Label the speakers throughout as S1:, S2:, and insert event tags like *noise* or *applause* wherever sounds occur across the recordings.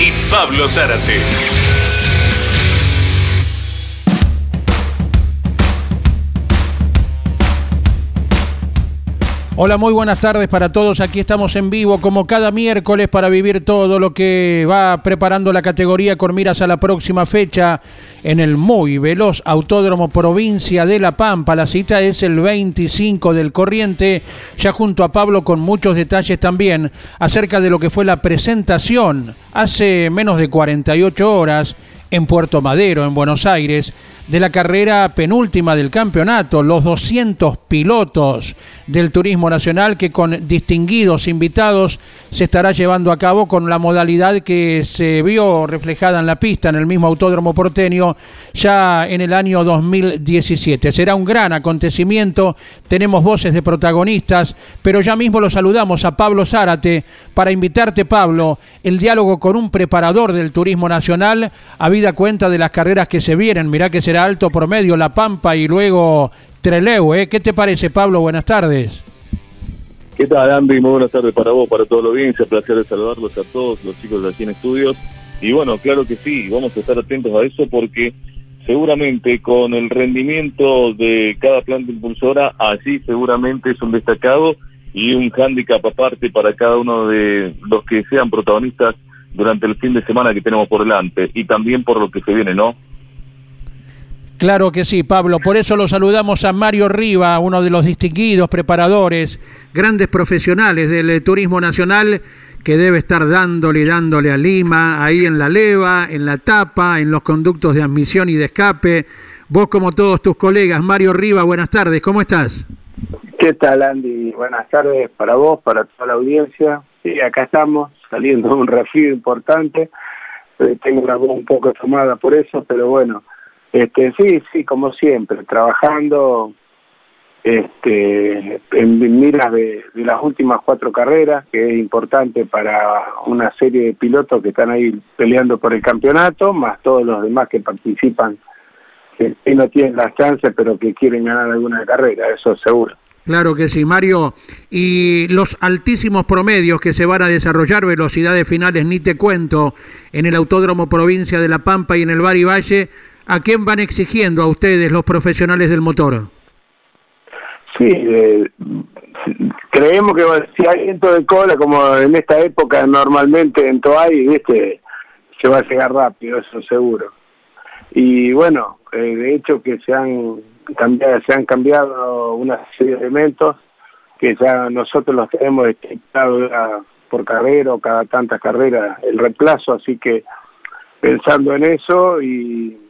S1: y Pablo Zárate.
S2: Hola, muy buenas tardes para todos. Aquí estamos en vivo como cada miércoles para vivir todo lo que va preparando la categoría con miras a la próxima fecha en el muy veloz Autódromo Provincia de La Pampa. La cita es el 25 del corriente, ya junto a Pablo con muchos detalles también acerca de lo que fue la presentación hace menos de 48 horas en Puerto Madero, en Buenos Aires, de la carrera penúltima del campeonato, los 200 pilotos del Turismo Nacional que con distinguidos invitados se estará llevando a cabo con la modalidad que se vio reflejada en la pista en el mismo Autódromo Porteño ya en el año 2017. Será un gran acontecimiento, tenemos voces de protagonistas, pero ya mismo lo saludamos a Pablo Zárate para invitarte, Pablo, el diálogo con un preparador del Turismo Nacional, habida cuenta de las carreras que se vienen. Mirá que será alto promedio, La Pampa y luego Treleu. ¿eh? ¿Qué te parece, Pablo? Buenas tardes.
S3: ¿Qué tal, Andy? Muy buenas tardes para vos, para toda la audiencia. Placer de saludarlos a todos los chicos de aquí en estudios. Y bueno, claro que sí, vamos a estar atentos a eso porque seguramente con el rendimiento de cada planta impulsora, allí seguramente es un destacado y un hándicap aparte para cada uno de los que sean protagonistas durante el fin de semana que tenemos por delante y también por lo que se viene, ¿no?
S2: Claro que sí, Pablo. Por eso lo saludamos a Mario Riva, uno de los distinguidos preparadores, grandes profesionales del eh, turismo nacional, que debe estar dándole y dándole a Lima, ahí en la leva, en la tapa, en los conductos de admisión y de escape. Vos, como todos tus colegas, Mario Riva, buenas tardes, ¿cómo estás?
S4: ¿Qué tal, Andy? Buenas tardes para vos, para toda la audiencia. Sí, acá estamos, saliendo de un refugio importante. Eh, tengo la voz un poco tomada por eso, pero bueno este, sí, sí, como siempre, trabajando este, en miras de, las últimas cuatro carreras, que es importante para una serie de pilotos que están ahí peleando por el campeonato, más todos los demás que participan, que, no tienen las chances, pero que quieren ganar alguna carrera, eso seguro.
S2: Claro que sí, Mario. Y los altísimos promedios que se van a desarrollar, velocidades finales, ni te cuento, en el Autódromo Provincia de La Pampa y en el Bari Valle, ¿A quién van exigiendo a ustedes los profesionales del motor?
S4: Sí, eh, creemos que si hay viento de cola, como en esta época normalmente en Toay, ¿viste? se va a llegar rápido, eso seguro. Y bueno, eh, de hecho que se han cambiado, se han cambiado una serie de elementos que ya nosotros los tenemos por carrera o cada tantas carreras el reemplazo, así que pensando en eso y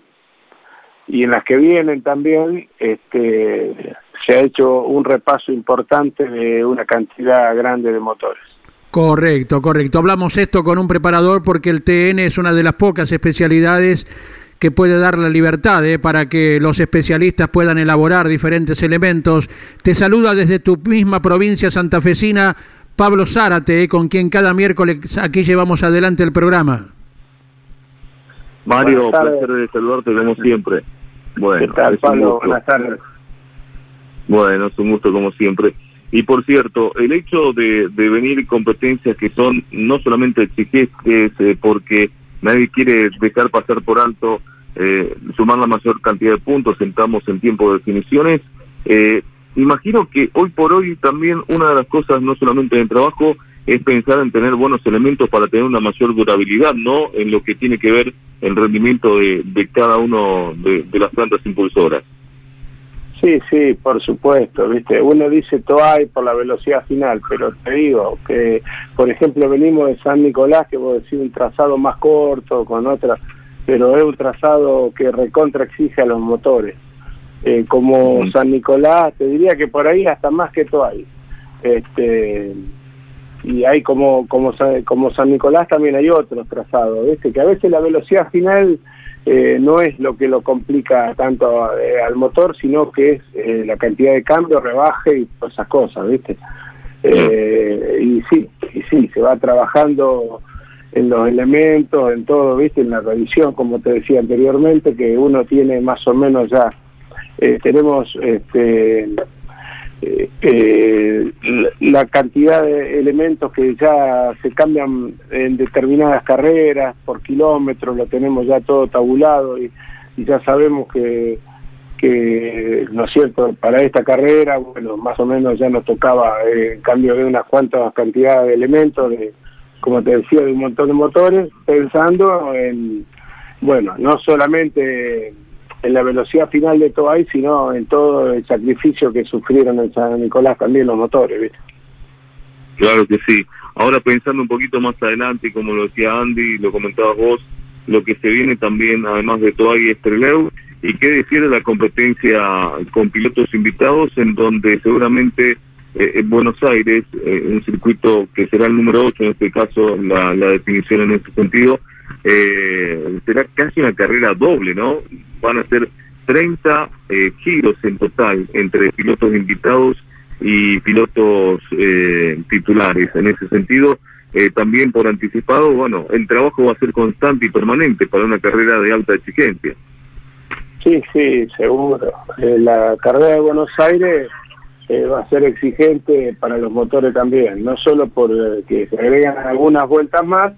S4: y en las que vienen también este, se ha hecho un repaso importante de una cantidad grande de motores.
S2: Correcto, correcto. Hablamos esto con un preparador porque el TN es una de las pocas especialidades que puede dar la libertad ¿eh? para que los especialistas puedan elaborar diferentes elementos. Te saluda desde tu misma provincia santafesina Pablo Zárate, ¿eh? con quien cada miércoles aquí llevamos adelante el programa.
S3: Mario, placer de saludarte como siempre. Bueno,
S4: ¿Qué tal, Pablo? Buenas tardes.
S3: Bueno, es un gusto como siempre. Y por cierto, el hecho de, de venir competencias que son no solamente exigentes eh, porque nadie quiere dejar pasar por alto, eh, sumar la mayor cantidad de puntos, entramos en tiempo de definiciones, eh, imagino que hoy por hoy también una de las cosas, no solamente en el trabajo, es pensar en tener buenos elementos para tener una mayor durabilidad, ¿no? En lo que tiene que ver el rendimiento de, de cada uno de, las plantas impulsoras.
S4: Sí, sí, por supuesto, ¿viste? Uno dice Toay por la velocidad final, pero te digo que, por ejemplo, venimos de San Nicolás, que vos decís un trazado más corto, con otra, pero es un trazado que recontra exige a los motores. Eh, como San Nicolás, te diría que por ahí hasta más que Toay. Este, y hay como, como, como San Nicolás también hay otros trazados, ¿viste? que a veces la velocidad final eh, no es lo que lo complica tanto eh, al motor, sino que es eh, la cantidad de cambio, rebaje y todas esas cosas, ¿viste? y sí, y sí, se va trabajando en los elementos, en todo, ¿viste? En la revisión, como te decía anteriormente, que uno tiene más o menos ya, tenemos este eh, eh, la cantidad de elementos que ya se cambian en determinadas carreras por kilómetros, lo tenemos ya todo tabulado y, ya sabemos que, que, ¿no es cierto?, para esta carrera, bueno, más o menos ya nos tocaba eh, en cambio de unas cuantas cantidades de elementos, de, como te decía, de un montón de motores, pensando en, bueno, no solamente en la velocidad final de ahí, sino en todo el sacrificio que sufrieron en San Nicolás también los motores, ¿viste?
S3: Claro que sí. Ahora pensando un poquito más adelante, como lo decía Andy, lo comentabas vos, lo que se viene también, además de Toay, es Treleu, y qué decir de la competencia con pilotos invitados, en donde seguramente eh, en Buenos Aires, eh, un circuito que será el número 8, en este caso la, la definición en este sentido, eh, será casi una carrera doble, ¿no? Van a ser 30 eh, giros en total entre pilotos invitados y pilotos eh, titulares. En ese sentido, eh, también por anticipado, bueno, el trabajo va a ser constante y permanente para una carrera de alta exigencia.
S4: Sí, sí, seguro. la carrera de Buenos Aires va a ser exigente para los motores también, no solo por que se agregan algunas vueltas más,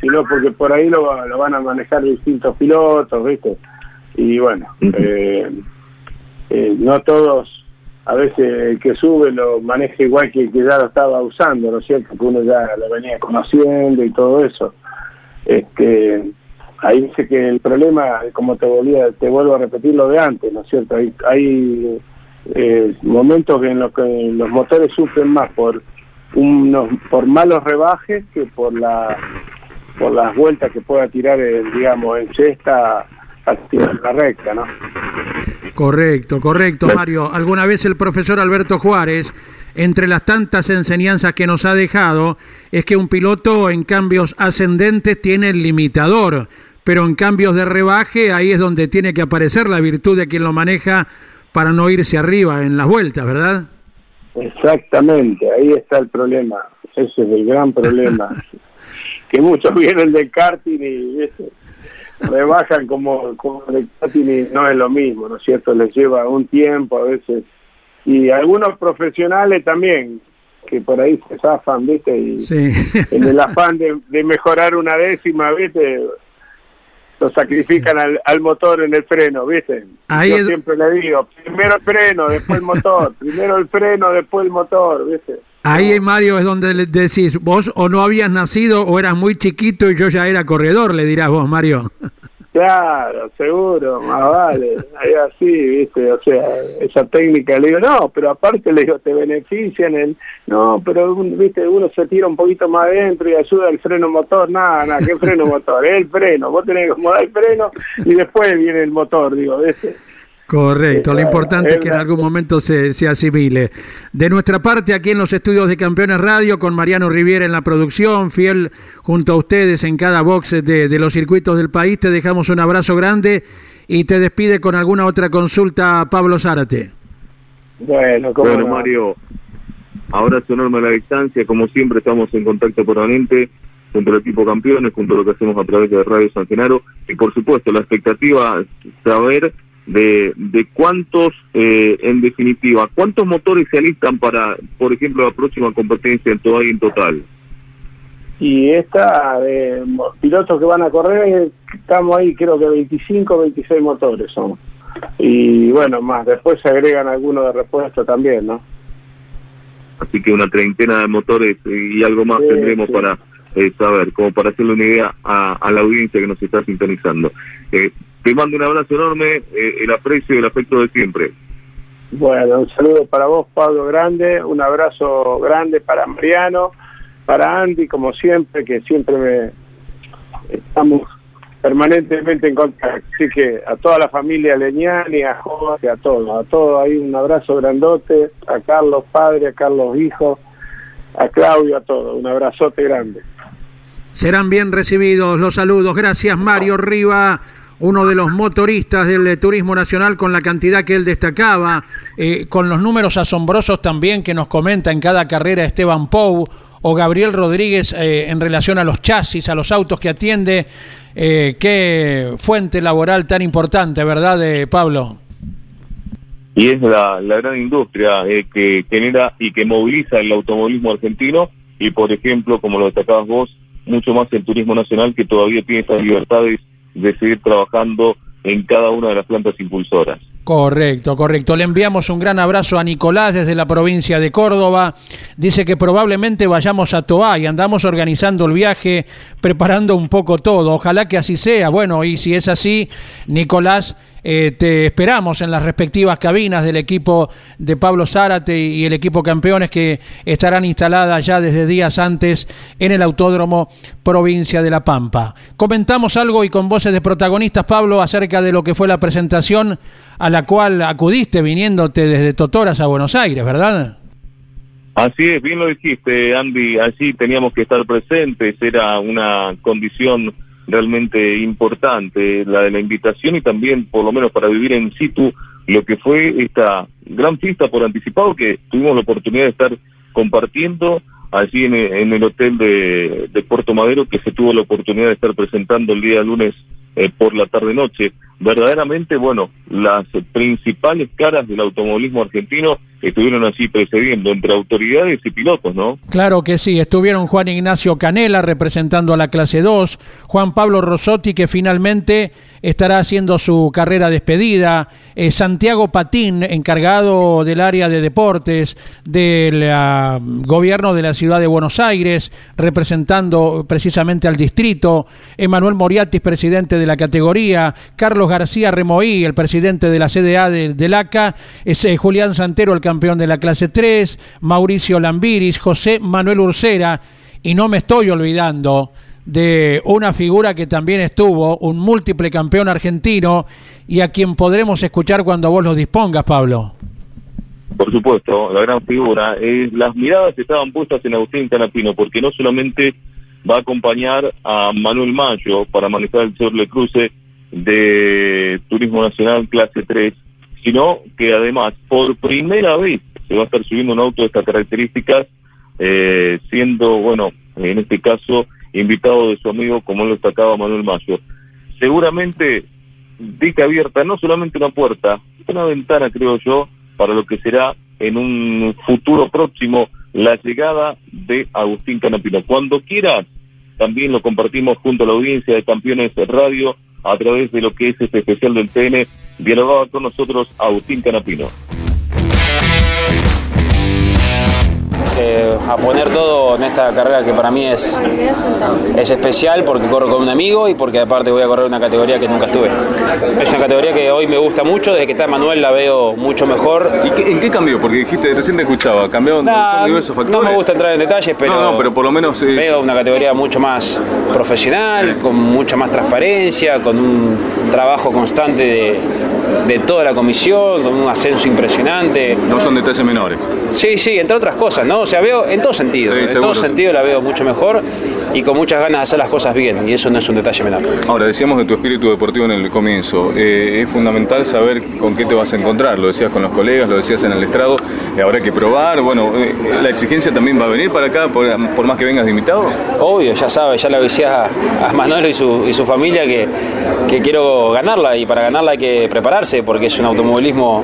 S4: sino porque por ahí lo, lo van a manejar distintos pilotos, ¿viste? Y bueno, eh, eh, no todos, a veces el que sube lo maneja igual que el que ya lo estaba usando, ¿no es cierto? Que uno ya lo venía conociendo y todo eso. Este, ahí dice que el problema, como te volvía, te vuelvo a repetir lo de antes, ¿no es cierto? Hay, hay eh, momentos en los que los motores sufren más por unos por malos rebajes que por la por las vueltas que pueda tirar, digamos, en cesta la recta, ¿no?
S2: Correcto, correcto, Mario. Alguna vez el profesor Alberto Juárez, entre las tantas enseñanzas que nos ha dejado, es que un piloto en cambios ascendentes tiene el limitador, pero en cambios de rebaje ahí es donde tiene que aparecer la virtud de quien lo maneja para no irse arriba en las vueltas, ¿verdad?
S4: Exactamente, ahí está el problema. Ese es el gran problema. *laughs* que muchos vienen del karting y rebajan como, como el karting y no es lo mismo, ¿no es cierto? Les lleva un tiempo a veces. Y algunos profesionales también, que por ahí se zafan, ¿viste? Y en el afán de, de mejorar una décima, ¿viste? lo sacrifican al, al, motor en el freno, ¿viste? Yo siempre le digo, primero el freno, después el motor, primero el freno, después el motor, ¿viste?
S2: Ahí, Mario, es donde le decís, vos o no habías nacido o eras muy chiquito y yo ya era corredor, le dirás vos, Mario. *laughs*
S4: Claro, seguro, más vale, ahí así, viste, o sea, esa técnica, le digo, no, pero aparte le digo, te benefician el, no, pero, viste, uno se tira un poquito más adentro y ayuda al freno motor, nada, nada, ¿qué freno motor? El freno, vos tenés que acomodar el freno y después viene el motor, digo, viste.
S2: Correcto, lo importante es que en algún momento se, se, asimile. De nuestra parte, aquí en los estudios de Campeones Radio, con Mariano Riviera en la producción, fiel junto a ustedes en cada box de, de los circuitos del país, te dejamos un abrazo grande y te despide con alguna otra consulta Pablo Zárate.
S3: Bueno, bueno Mario, abrazo enorme a la distancia, como siempre estamos en contacto permanente junto al equipo campeones, junto a lo que hacemos a través de Radio San Genaro y por supuesto la expectativa es saber de, de cuántos, eh, en definitiva, cuántos motores se alistan para, por ejemplo, la próxima competencia en todo en total.
S4: Y esta de pilotos que van a correr, estamos ahí creo que 25, 26 motores son. Y bueno, más, después se agregan algunos de repuesto también, ¿no?
S3: Así que una treintena de motores y algo más tendremos para eh, saber, como para hacerle una idea a, la audiencia que nos está sintonizando. Eh, te mando un abrazo enorme, eh, el aprecio y el afecto de siempre.
S4: Bueno, un saludo para vos, Pablo Grande, un abrazo grande para Mariano, para Andy, como siempre, que siempre me estamos permanentemente en contacto. Así que a toda la familia Leñani, a Jorge, a todos, a todos, hay un abrazo grandote, a Carlos padre, a Carlos hijo, a Claudio, a todos. Un abrazote grande.
S2: Serán bien recibidos los saludos. Gracias Mario Riva uno de los motoristas del eh, turismo nacional con la cantidad que él destacaba, eh, con los números asombrosos también que nos comenta en cada carrera Esteban Pou o Gabriel Rodríguez eh, en relación a los chasis, a los autos que atiende. qué fuente laboral tan importante, ¿verdad, Pablo?
S3: Y es la, la gran industria que genera y que moviliza el automovilismo argentino y, por ejemplo, como lo destacabas vos, mucho más el turismo nacional que todavía tiene estas libertades de seguir trabajando en cada una de las plantas impulsoras.
S2: Correcto, correcto. Le enviamos un gran abrazo a Nicolás desde la provincia de Córdoba. Dice que probablemente vayamos a Toa y andamos organizando el viaje, preparando un poco todo. Ojalá que así sea. Bueno, y si es así, Nicolás, eh, te esperamos en las respectivas cabinas del equipo de Pablo Zárate y el equipo campeones que estarán instaladas ya desde días antes en el Autódromo Provincia de La Pampa. Comentamos algo y con voces de protagonistas, Pablo, acerca de lo que fue la presentación a la cual acudiste viniéndote desde Totoras a Buenos Aires, ¿verdad?
S3: Así es, bien lo dijiste, Andy, allí teníamos que estar presentes, era una condición realmente importante, la de la invitación y también, por lo menos para vivir en situ, lo que fue esta gran fiesta por anticipado que tuvimos la oportunidad de estar compartiendo allí en, el hotel de, de, Puerto Madero, que se tuvo la oportunidad de estar presentando el día lunes eh, por la tarde-noche. Verdaderamente, bueno, las principales caras del automovilismo argentino estuvieron así precediendo entre autoridades y pilotos, ¿no?
S2: Claro que sí, estuvieron Juan Ignacio Canela representando a la clase 2, Juan Pablo Rosotti que finalmente estará haciendo su carrera despedida, eh, Santiago Patín, encargado del área de deportes del ah, gobierno de la ciudad de Buenos Aires, representando precisamente al distrito, Emanuel Moriatis, presidente de la categoría, Carlos García Remoí, el presidente de la CDA del ACA, es, eh, Julián Santero, el campeón de la clase 3, Mauricio Lambiris, José Manuel Ursera, y no me estoy olvidando de una figura que también estuvo, un múltiple campeón argentino, y a quien podremos escuchar cuando vos lo dispongas, Pablo.
S3: Por supuesto, la gran figura. Eh, las miradas estaban puestas en Agustín Canapino, porque no solamente va a acompañar a Manuel Mayo para manejar el Sorle Cruce de Turismo Nacional clase 3, sino que además por primera vez se va a estar subiendo un auto de estas características, eh, siendo, bueno, en este caso, invitado de su amigo, como lo destacaba Manuel Mayo. Seguramente dica abierta no solamente una puerta, una ventana, creo yo, para lo que será en un futuro próximo la llegada de Agustín Canapino. Cuando quieras, también lo compartimos junto a la audiencia de Campeones Radio a través de lo que es este especial del TN, dialogaba con nosotros Agustín Canapino.
S5: Eh, a poner todo en esta carrera que para mí es, es especial porque corro con un amigo y porque aparte voy a correr una categoría que nunca estuve. Es una categoría que hoy me gusta mucho, desde que está Manuel la veo mucho mejor.
S6: ¿Y en qué cambió? Porque dijiste, recién te escuchaba, cambió diversos factores.
S5: No me gusta entrar en detalles, pero,
S6: no, pero por lo menos
S5: veo una categoría mucho más profesional, con mucha más transparencia, con un trabajo constante de, de toda la comisión, con un ascenso impresionante.
S6: No son detalles menores.
S5: Sí, sí, entre otras cosas, ¿no? O sea, veo en todo sentido, en todo sentido la veo mucho mejor y con muchas ganas de hacer las cosas bien, y eso no es un detalle menor.
S6: Ahora, decíamos de tu espíritu deportivo en el comienzo, eh, es fundamental saber con qué te vas a encontrar, lo decías con los colegas, lo decías en el estrado, eh, habrá que probar, bueno, eh, la exigencia también va a venir para acá, por, más que vengas de invitado.
S5: Obvio, ya sabes, ya le decía a, Manuel y su, y su familia que, que quiero ganarla, y para ganarla hay que prepararse, porque es un automovilismo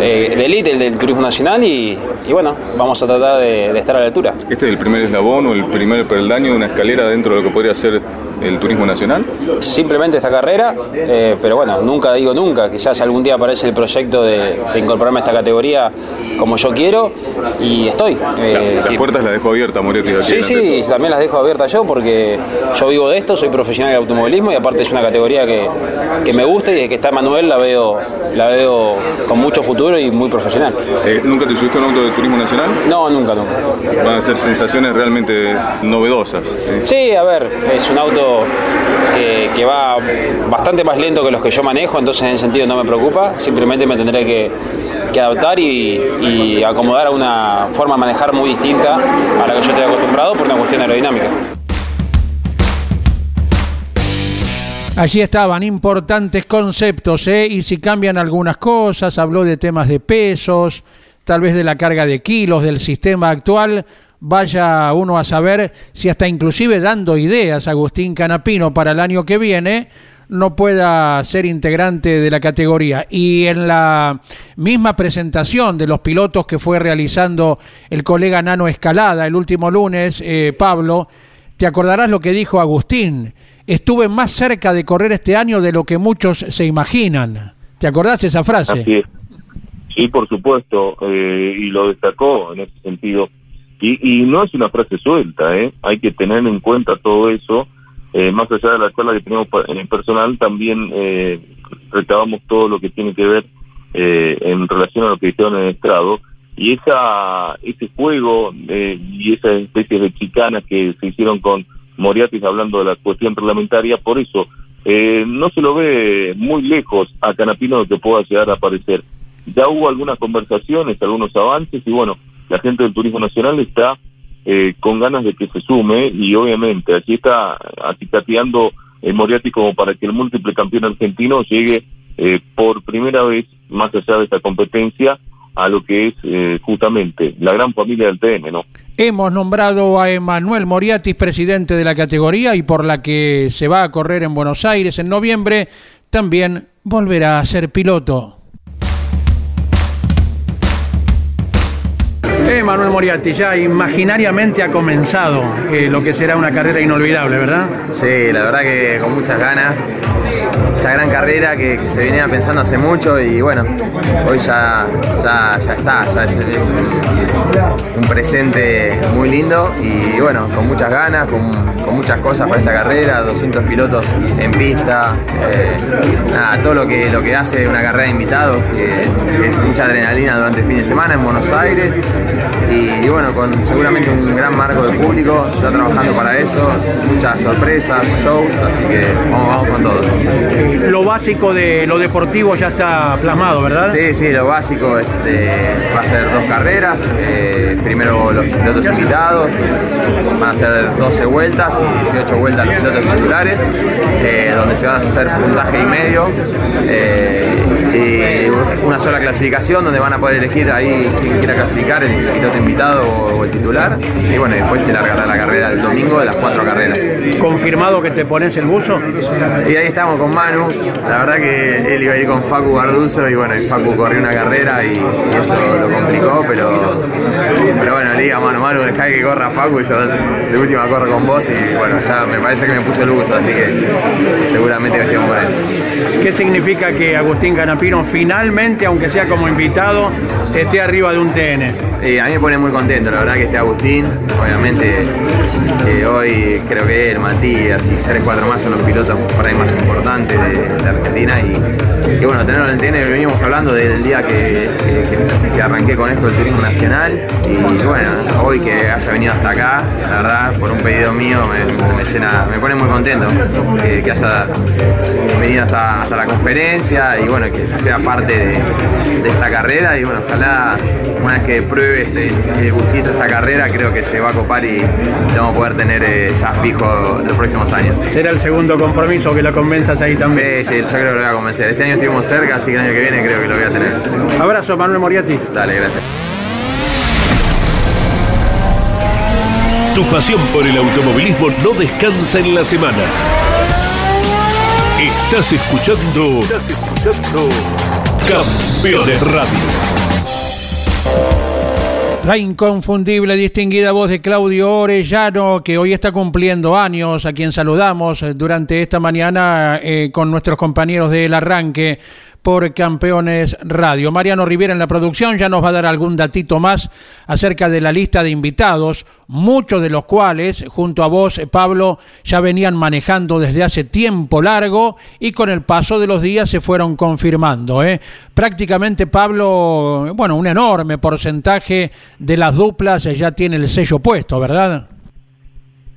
S5: eh, de el del turismo nacional, y, bueno, vamos a tratar de, de, estar a la altura.
S6: ¿Este es el primer eslabón o el primer peldaño de una escalera dentro de lo que podría ser el turismo nacional?
S5: Simplemente esta carrera, eh, pero bueno, nunca digo nunca, quizás algún día aparece el proyecto de, incorporarme a esta categoría como yo quiero y estoy.
S6: Eh, las puertas las dejo abiertas, Moretti.
S5: Sí, sí, también las dejo abiertas yo porque yo vivo de esto, soy profesional de automovilismo y aparte es una categoría que, que me gusta y desde que está Manuel la veo, la veo con mucho futuro y muy profesional.
S6: Eh, ¿Nunca te subiste a un auto de turismo nacional?
S5: No, nunca, nunca.
S6: Van a ser sensaciones realmente novedosas.
S5: Sí, a ver, es un auto que, va bastante más lento que los que yo manejo, entonces en ese sentido no me preocupa, simplemente me tendré que, adaptar y, y acomodar a una forma de manejar muy distinta a la que yo estoy acostumbrado por una cuestión aerodinámica.
S2: Allí estaban importantes conceptos, ¿eh? Y si cambian algunas cosas, habló de temas de pesos, tal vez de la carga de kilos, del sistema actual. Vaya uno a saber si hasta inclusive dando ideas Agustín Canapino para el año que viene no pueda ser integrante de la categoría. Y en la misma presentación de los pilotos que fue realizando el colega Nano Escalada el último lunes, eh, Pablo, te acordarás lo que dijo Agustín estuve más cerca de correr este año de lo que muchos se imaginan. ¿Te acordás esa frase?
S3: Así. Sí, por supuesto, eh, y lo destacó en ese sentido. Y, y no es una frase suelta, ¿eh? hay que tener en cuenta todo eso. Eh, más allá de la escuela que tenemos en el personal, también eh, recabamos todo lo que tiene que ver eh, en relación a lo que hicieron en el estrado. Y esa ese juego eh, y esas especies de chicanas que se hicieron con Moriatis hablando de la cuestión parlamentaria, por eso eh, no se lo ve muy lejos a Canapino de que pueda llegar a aparecer. Ya hubo algunas conversaciones, algunos avances y bueno, la gente del Turismo Nacional está eh, con ganas de que se sume y obviamente aquí está acicateando eh, Moriarty como para que el múltiple campeón argentino llegue eh, por primera vez más allá de esta competencia a lo que es eh, justamente la gran familia del TN, ¿no?
S2: Hemos nombrado a Emanuel Moriatis presidente de la categoría y por la que se va a correr en Buenos Aires en noviembre, también volverá a ser piloto. Manuel Moriarty ya imaginariamente ha comenzado eh, lo que será una carrera inolvidable, ¿verdad?
S7: Sí, la verdad que con muchas ganas. Esta gran carrera que, se venía pensando hace mucho y bueno, hoy ya, ya, está, ya es, un, presente muy lindo y bueno, con muchas ganas, con, muchas cosas para esta carrera, 200 pilotos en pista, eh, nada, todo lo que, lo que hace una carrera de invitados, que es mucha adrenalina durante el fin de semana en Buenos Aires y, y bueno, con seguramente un gran marco de público, se está trabajando para eso, muchas sorpresas, shows, así que vamos, vamos con todo.
S2: Lo básico de lo deportivo ya está plasmado, ¿verdad?
S7: Sí, sí, lo básico este, va a ser dos carreras. eh, primero los pilotos invitados, van a ser 12 vueltas y 18 vueltas los pilotos titulares, eh, donde se va a hacer puntaje y medio. eh, y una sola clasificación donde van a poder elegir ahí quien quiera clasificar, el piloto invitado o el titular. Y bueno, después se largará la carrera del domingo de las cuatro carreras.
S2: ¿Confirmado que te pones el buzo?
S7: Y ahí estamos con Manu. La verdad que él iba a ir con Facu Barduso y bueno, y Facu corrió una carrera y, y eso lo pero, pero bueno, le diga Manu, Manu, dejá que corra Facu, yo de última corro con vos y bueno, ya me parece que me puso el buzo, así que seguramente viajemos con él.
S2: ¿Qué significa que Agustín Canapino finalmente, aunque sea como invitado, esté arriba de un TN?
S7: Y a mí me pone muy contento, la verdad que esté Agustín, obviamente hoy creo que él, Matías y 3-4 más son los pilotos por ahí más importantes de, Argentina y, bueno, tenerlo en el TN, veníamos hablando del día que, que- arranqué con esto del turismo nacional y bueno, hoy que haya venido hasta acá, la verdad, por un pedido mío me, llena, me pone muy contento que, que haya venido hasta, hasta la conferencia y bueno, que sea parte de, de esta carrera y bueno, ojalá una vez que pruebe este, el gustito de esta carrera, creo que se va a copar y lo vamos a poder tener eh, ya fijo los próximos años.
S2: Será el segundo compromiso que lo convenzas ahí también.
S7: Sí, sí, yo creo que lo voy a convencer. Este año estuvimos cerca, así que el año que viene creo que lo voy a tener.
S2: Abrazo, Manuel Moriarty.
S7: Dale, gracias.
S1: Tu pasión por el automovilismo no descansa en la semana. Estás escuchando. Estás escuchando. Campeones Radio.
S2: La inconfundible, distinguida voz de Claudio Orellano, que hoy está cumpliendo años, a quien saludamos durante esta mañana eh, con nuestros compañeros del arranque por Campeones Radio. Mariano Rivera en la producción ya nos va a dar algún datito más acerca de la lista de invitados, muchos de los cuales, junto a vos, eh, Pablo, ya venían manejando desde hace tiempo largo y con el paso de los días se fueron confirmando. ¿eh? Prácticamente, Pablo, bueno, un enorme porcentaje de las duplas eh, ya tiene el sello puesto, ¿verdad?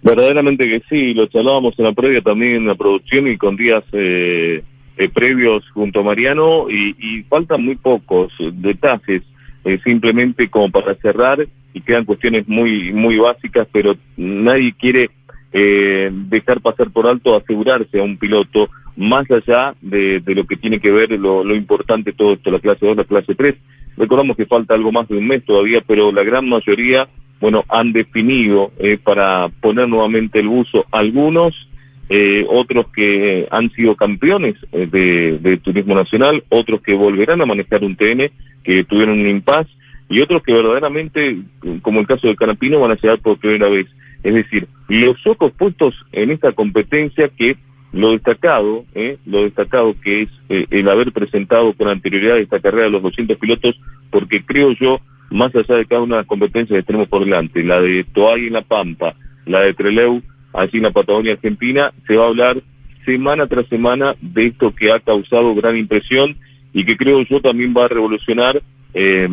S3: Verdaderamente que sí, lo charlábamos en la previa también en la producción y con días eh, eh, previos junto a Mariano y, y faltan muy pocos detalles, eh, simplemente como para cerrar y quedan cuestiones muy muy básicas, pero nadie quiere eh, dejar pasar por alto asegurarse a un piloto más allá de, de lo que tiene que ver lo, importante todo esto, la clase 2, la clase 3. Recordamos que falta algo más de un mes todavía, pero la gran mayoría, bueno, han definido eh, para poner nuevamente el buzo algunos, eh, otros que han sido campeones eh, de, de, Turismo Nacional, otros que volverán a manejar un TN, que tuvieron un impas, y otros que verdaderamente, como el caso de Canapino, van a llegar por primera vez. Es decir, los ojos puestos en esta competencia que lo destacado, eh, lo destacado que es eh, el haber presentado con anterioridad esta carrera de los 200 pilotos, porque creo yo, más allá de cada una de las competencias que tenemos por delante, la de Toay en La Pampa, la de Treleu, allí en la Patagonia Argentina, se va a hablar semana tras semana de esto que ha causado gran impresión y que creo yo también va a revolucionar eh,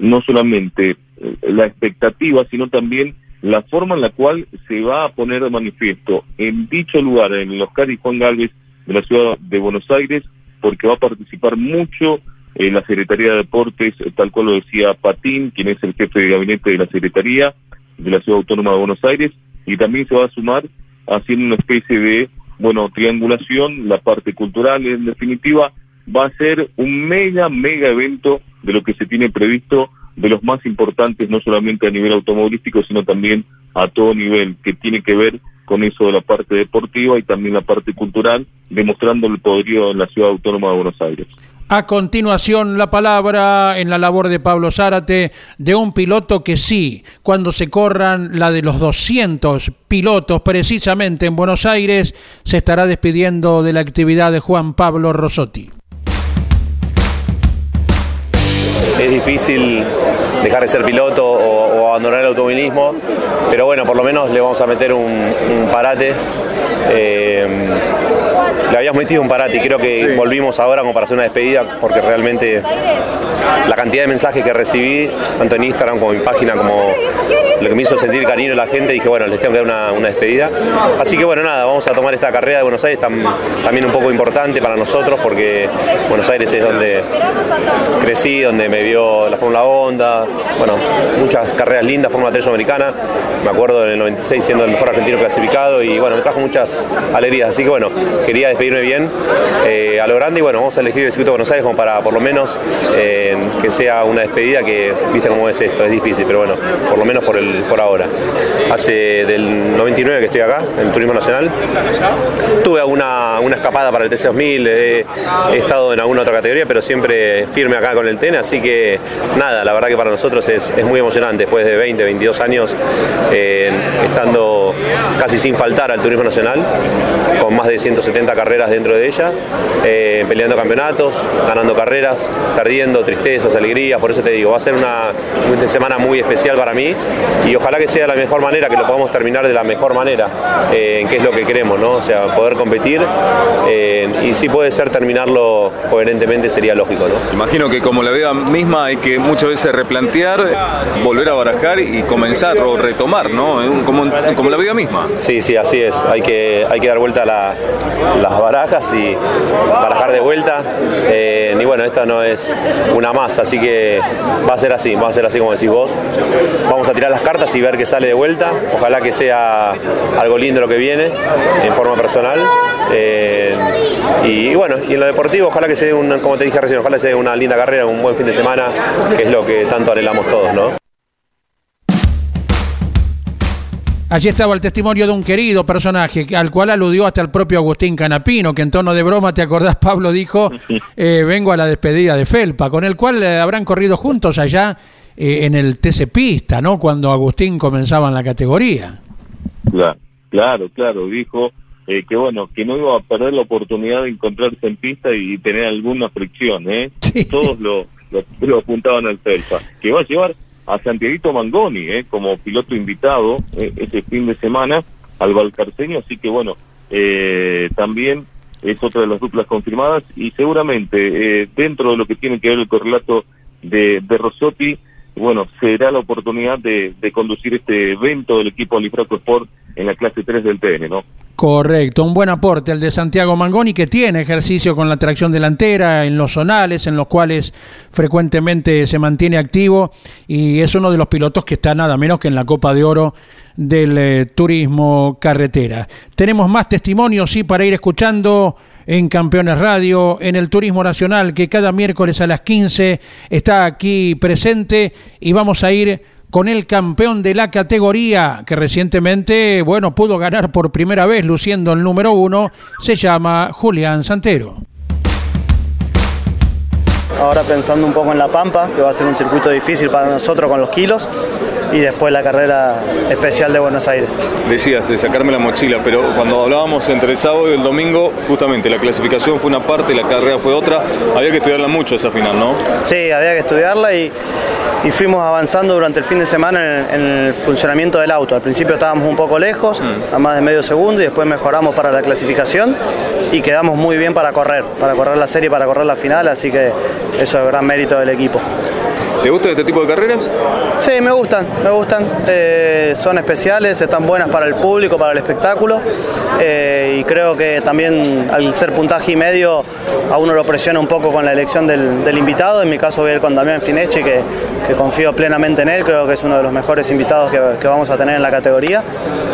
S3: no solamente eh, la expectativa, sino también la forma en la cual se va a poner de manifiesto en dicho lugar, en el Oscar y Juan Galvez de la ciudad de Buenos Aires, porque va a participar mucho en la Secretaría de Deportes, tal cual lo decía Patín, quien es el jefe de gabinete de la Secretaría de la Ciudad Autónoma de Buenos Aires, y también se va a sumar haciendo una especie de, bueno, triangulación, la parte cultural, en definitiva, va a ser un mega, mega evento de lo que se tiene previsto de los más importantes, no solamente a nivel automovilístico, sino también a todo nivel, que tiene que ver con eso de la parte deportiva y también la parte cultural, demostrando el poderío en la ciudad autónoma de Buenos Aires.
S2: A continuación, la palabra en la labor de Pablo Zárate de un piloto que sí, cuando se corran la de los 200 pilotos precisamente en Buenos Aires, se estará despidiendo de la actividad de Juan Pablo Rosotti.
S8: Es difícil dejar de ser piloto o, abandonar el automovilismo, pero bueno, por lo menos le vamos a meter un, un parate. Eh, le habíamos metido un parate y creo que sí. volvimos ahora como para hacer una despedida porque realmente la cantidad de mensajes que recibí, tanto en Instagram como en mi página, como lo que me hizo sentir cariño a la gente, dije, bueno, les tengo que dar una, una, despedida. Así que bueno, nada, vamos a tomar esta carrera de Buenos Aires tam, también un poco importante para nosotros porque Buenos Aires es donde crecí, donde me vio la Fórmula Honda, bueno, muchas carreras lindas, Fórmula 3 americana, me acuerdo en el 96 siendo el mejor argentino clasificado y bueno, me trajo muchas alegrías, así que bueno, quería despedirme bien eh, a lo grande y bueno, vamos a elegir el circuito de Buenos Aires como para por lo menos eh, que sea una despedida que, viste cómo es esto, es difícil, pero bueno, por lo menos por, el, por ahora. Hace del 99 que estoy acá, en Turismo Nacional, tuve alguna una escapada para el TC2000, he, estado en alguna otra categoría, pero siempre firme acá con el TEN, así que nada, la verdad que para nosotros es, es muy emocionante, después de 20, 22 años, eh, estando casi sin faltar al Turismo Nacional, con más de 170 carreras dentro de ella, eh, peleando campeonatos, ganando carreras, perdiendo, tristezas, alegrías, por eso te digo, va a ser una, una semana muy especial para mí y ojalá que sea de la mejor manera, que lo podamos terminar de la mejor manera, eh, que es lo que queremos, ¿no? O sea, poder competir eh, y si puede ser terminarlo coherentemente sería lógico, ¿no?
S6: Imagino que como la vida misma hay que muchas veces replantear, volver a barajar y comenzar o retomar, ¿no? Como, como la vida misma.
S8: Sí, sí, así es. Hay que, hay que dar vuelta a la, las barajas y barajar de vuelta. Eh, y bueno, esta no es una más, así que va a ser así, va a ser así como decís vos. Vamos a tirar las cartas y ver qué sale de vuelta. Ojalá que sea algo lindo lo que viene en forma personal. Eh, y bueno, y en lo deportivo, ojalá que sea, un, como te dije recién, ojalá sea una linda carrera, un buen fin de semana, que es lo que tanto anhelamos todos, ¿no?
S2: Allí estaba el testimonio de un querido personaje al cual aludió hasta el propio Agustín Canapino, que en tono de broma, ¿te acordás, *laughs* Pablo? Dijo, *laughs* eh, vengo a la despedida de Felpa, con el cual eh, habrán corrido juntos allá eh, en el TC Pista, ¿no? Cuando Agustín comenzaba en la categoría.
S3: Claro, claro, claro. dijo eh, que bueno, que no iba a perder la oportunidad de encontrarse en pista y, tener alguna fricción, ¿eh? *laughs* Sí. Todos lo, lo, lo apuntaban al Felpa, que va a llevar a Santiago Mangoni eh, como piloto invitado eh, ese fin de semana al Valcarceño, así que bueno, eh, también es otra de las duplas confirmadas y seguramente eh, dentro de lo que tiene que ver el correlato de, de Rossotti, bueno, será la oportunidad de, de conducir este evento del equipo Alifraco Sport en la clase 3 del TN, ¿no?
S2: Correcto, un buen aporte el de Santiago Mangoni que tiene ejercicio con la tracción delantera en los zonales en los cuales frecuentemente se mantiene activo y es uno de los pilotos que está nada menos que en la Copa de Oro del eh, turismo carretera. Tenemos más testimonios, sí, para ir escuchando en Campeones Radio, en el Turismo Nacional, que cada miércoles a las 15 está aquí presente y vamos a ir con el campeón de la categoría que recientemente, bueno, pudo ganar por primera vez luciendo el número uno, se llama Julián Santero.
S9: Ahora pensando un poco en La Pampa, que va a ser un circuito difícil para nosotros con los kilos, y después la carrera especial de Buenos Aires.
S6: Decías de sacarme la mochila, pero cuando hablábamos entre el sábado y el domingo, justamente la clasificación fue una parte y la carrera fue otra, había que estudiarla mucho esa final, ¿no?
S9: Sí, había que estudiarla y, y fuimos avanzando durante el fin de semana en, en, el funcionamiento del auto. Al principio estábamos un poco lejos, mm. a más de medio segundo, y después mejoramos para la clasificación y quedamos muy bien para correr, para correr la serie, para correr la final, así que eso es gran mérito del equipo.
S6: ¿Te gustan este tipo de carreras?
S9: Sí, me gustan, me gustan. Eh, son especiales, están buenas para el público, para el espectáculo. Eh, y creo que también al ser puntaje y medio a uno lo presiona un poco con la elección del, del invitado. En mi caso voy a ir con Damián Fineche, que, que, confío plenamente en él. Creo que es uno de los mejores invitados que, que, vamos a tener en la categoría.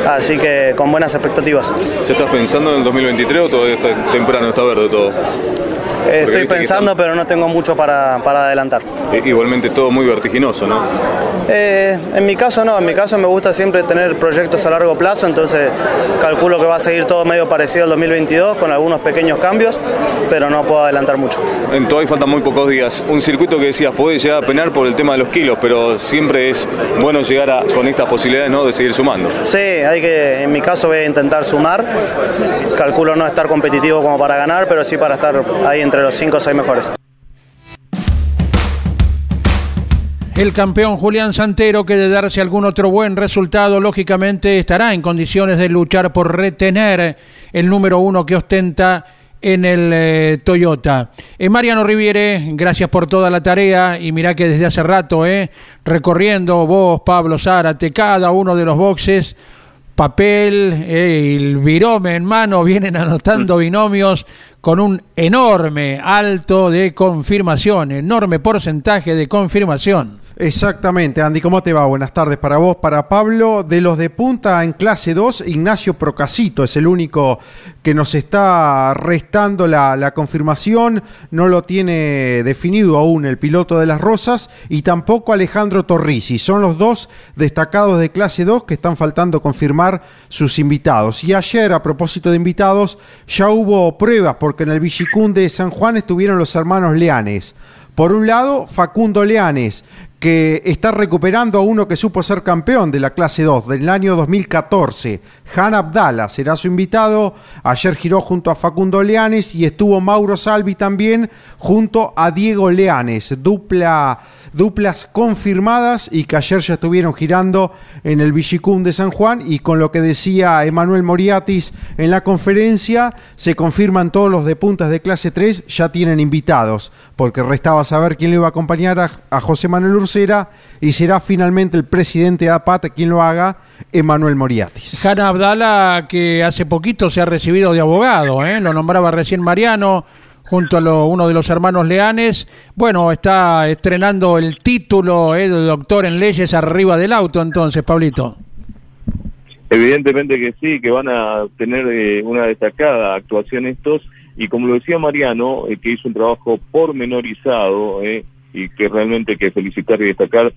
S9: Así que con buenas expectativas.
S6: ¿Ya estás pensando en el 2023 o todavía está temprano, está verde todo?
S9: Estoy pensando, pero no tengo mucho para, para adelantar.
S6: Igualmente todo muy vertiginoso, ¿no?
S9: Eh, en mi caso no, en mi caso me gusta siempre tener proyectos a largo plazo, entonces calculo que va a seguir todo medio parecido al 2022 con algunos pequeños cambios, pero no puedo adelantar mucho.
S6: En hay faltan muy pocos días. Un circuito que decías puede llegar a penar por el tema de los kilos, pero siempre es bueno llegar a, con estas posibilidades ¿no? de seguir sumando.
S9: Sí, hay que, en mi caso voy a intentar sumar. Calculo no estar competitivo como para ganar, pero sí para estar ahí entre los 5 o 6 mejores.
S2: El campeón Julián Santero, que de darse algún otro buen resultado, lógicamente estará en condiciones de luchar por retener el número uno que ostenta en el eh, Toyota. Eh, Mariano Riviere, gracias por toda la tarea y mirá que desde hace rato, eh, recorriendo vos, Pablo Zárate, cada uno de los boxes, papel, eh, el virome en mano, vienen anotando binomios con un enorme alto de confirmación, enorme porcentaje de confirmación.
S10: Exactamente, Andy, ¿cómo te va? Buenas tardes para vos, para Pablo. De los de punta en clase 2, Ignacio Procasito es el único que nos está restando la, confirmación. No lo tiene definido aún el piloto de las Rosas y tampoco Alejandro Torrisi. Son los dos destacados de clase 2 que están faltando confirmar sus invitados. Y ayer, a propósito de invitados, ya hubo pruebas porque en el Villicún de San Juan estuvieron los hermanos Leanes. Por un lado, Facundo Leanes, que está recuperando a uno que supo ser campeón de la clase 2 del año 2014. Han Abdala será su invitado. Ayer giró junto a Facundo Leanes y estuvo Mauro Salvi también junto a Diego Leanes, dupla duplas confirmadas y que ayer ya estuvieron girando en el Villicum de San Juan y con lo que decía Emanuel Moriatis en la conferencia, se confirman todos los de puntas de clase 3, ya tienen invitados, porque restaba saber quién le iba a acompañar a, José Manuel Ursera y será finalmente el presidente de APAT quien lo haga, Emanuel Moriatis.
S2: Jana Abdala, que hace poquito se ha recibido de abogado, ¿eh? lo nombraba recién Mariano junto a lo, uno de los hermanos Leanes. Bueno, está estrenando el título eh, de doctor en leyes arriba del auto, entonces, Pablito.
S3: Evidentemente que sí, que van a tener eh, una destacada actuación estos, y como lo decía Mariano, eh, que hizo un trabajo pormenorizado, eh, y que realmente hay que felicitar y destacar,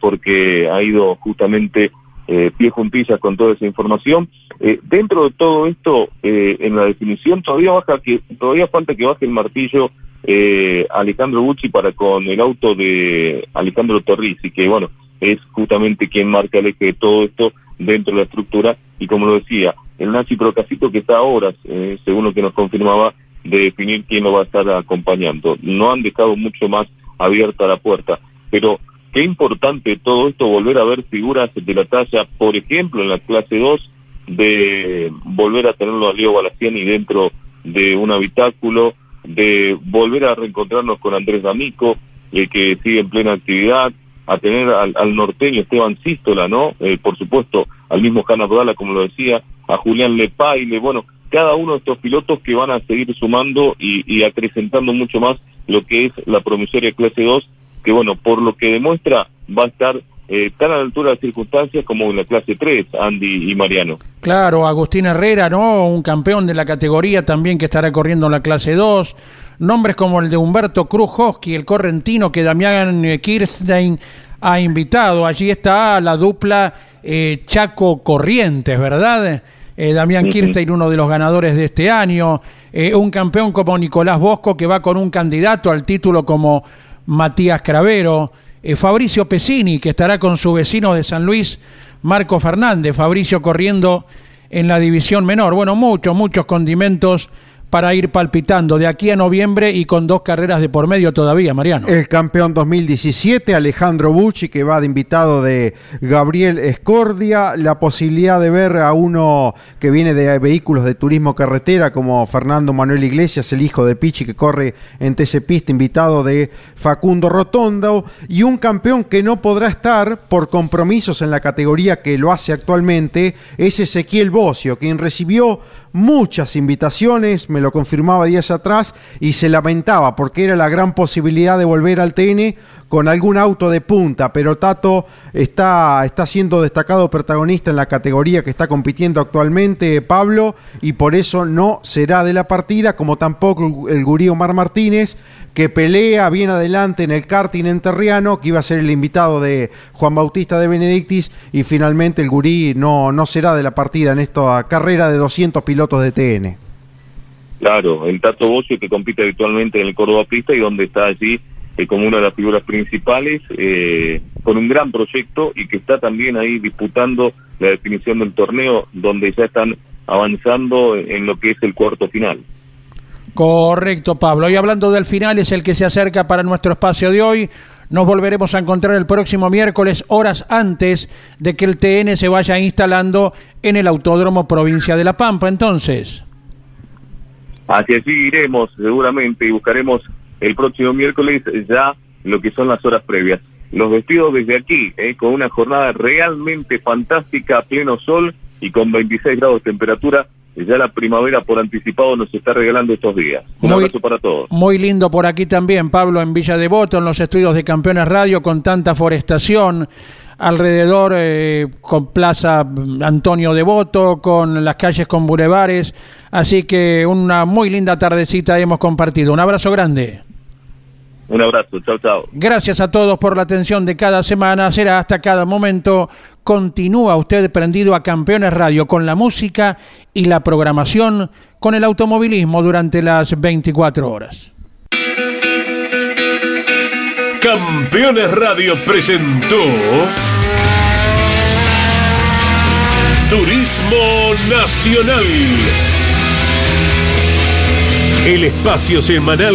S3: porque ha ido justamente eh, pie juntillas con toda esa información. Eh, dentro de todo esto, eh, en la definición todavía baja que todavía falta que baje el martillo eh, Alejandro Bucci para con el auto de Alejandro Torrisi, que bueno, es justamente quien marca el eje de todo esto dentro de la estructura y como lo decía, el Nazi Procasito que está a horas, eh, según lo que nos confirmaba, de definir quién lo va a estar acompañando. No han dejado mucho más abierta la puerta, pero qué importante todo esto, volver a ver figuras de la talla, por ejemplo, en la clase 2, de volver a tenerlo a Leo Balaciani dentro de un habitáculo, de volver a reencontrarnos con Andrés D'Amico, eh, que sigue en plena actividad, a tener al, al norteño Esteban Sístola, ¿no? Eh, por supuesto, al mismo Jana Dodala, como lo decía, a Julián Lepaile, bueno, cada uno de estos pilotos que van a seguir sumando y, y acrecentando mucho más lo que es la promisoria clase 2, que bueno, por lo que demuestra, va a estar eh, tan a la altura de las circunstancias como en la clase 3, Andy y Mariano.
S2: Claro, Agustín Herrera, ¿no? Un campeón de la categoría también que estará corriendo en la clase 2. Nombres como el de Humberto Cruz Hosky, el correntino que Damián Kirstein ha invitado. Allí está la dupla eh, Chaco Corrientes, ¿verdad? Eh, Damián Kirstein, uno de los ganadores de este año. Eh, un campeón como Nicolás Bosco que va con un candidato al título como Matías Cravero. Eh, Fabricio Pesini, que estará con su vecino de San Luis, Marco Fernández. Fabricio corriendo en la división menor. Bueno, muchos, muchos condimentos para ir palpitando de aquí a noviembre y con dos carreras de por medio todavía, Mariano.
S10: El campeón 2017, Alejandro Bucci, que va de invitado de Gabriel Escordia, la posibilidad de ver a uno que viene de vehículos de turismo carretera, como Fernando Manuel Iglesias, el hijo de Pichi, que corre en TC Pista, invitado de Facundo Rotondo, y un campeón que no podrá estar por compromisos en la categoría que lo hace actualmente, es Ezequiel Bocio, quien recibió muchas invitaciones, me lo confirmaba días atrás, y se lamentaba porque era la gran posibilidad de volver al TN con algún auto de punta, pero Tato está, está siendo destacado protagonista en la categoría que está compitiendo actualmente, Pablo, y por eso no será de la partida, como tampoco el gurí Omar Martínez, que pelea bien adelante en el karting en Terriano, que iba a ser el invitado de Juan Bautista de Benedictis, y finalmente el gurí no, no será de la partida en esta carrera de 200 pilotos de TN.
S3: Claro, el Tato Bocio que compite habitualmente en el Córdoba Pista y donde está allí eh, como una de las figuras principales, eh, con un gran proyecto y que está también ahí disputando la definición del torneo, donde ya están avanzando en lo que es el cuarto final.
S2: Correcto, Pablo. Y hablando del final, es el que se acerca para nuestro espacio de hoy. Nos volveremos a encontrar el próximo miércoles, horas antes de que el TN se vaya instalando en el Autódromo Provincia de La Pampa. Entonces.
S3: Hacia allí iremos seguramente y buscaremos el próximo miércoles ya lo que son las horas previas. Los despido desde aquí, eh, con una jornada realmente fantástica, a pleno sol y con 26 grados de temperatura ya la primavera por anticipado nos está regalando estos días. Un
S2: Muy-
S3: abrazo para todos.
S2: Muy lindo por aquí también, Pablo, en Villa Devoto, en los estudios de Campeones Radio, con tanta forestación alrededor, eh, con Plaza Antonio Devoto, con las calles con bulevares. Así que una muy linda tardecita hemos compartido. Un abrazo grande.
S3: Un abrazo, chao, chao.
S2: Gracias a todos por la atención de cada semana. Será hasta cada momento. Continúa usted prendido a Campeones Radio con la música y la programación con el automovilismo durante las 24 horas.
S1: Campeones Radio presentó Turismo Nacional. El espacio semanal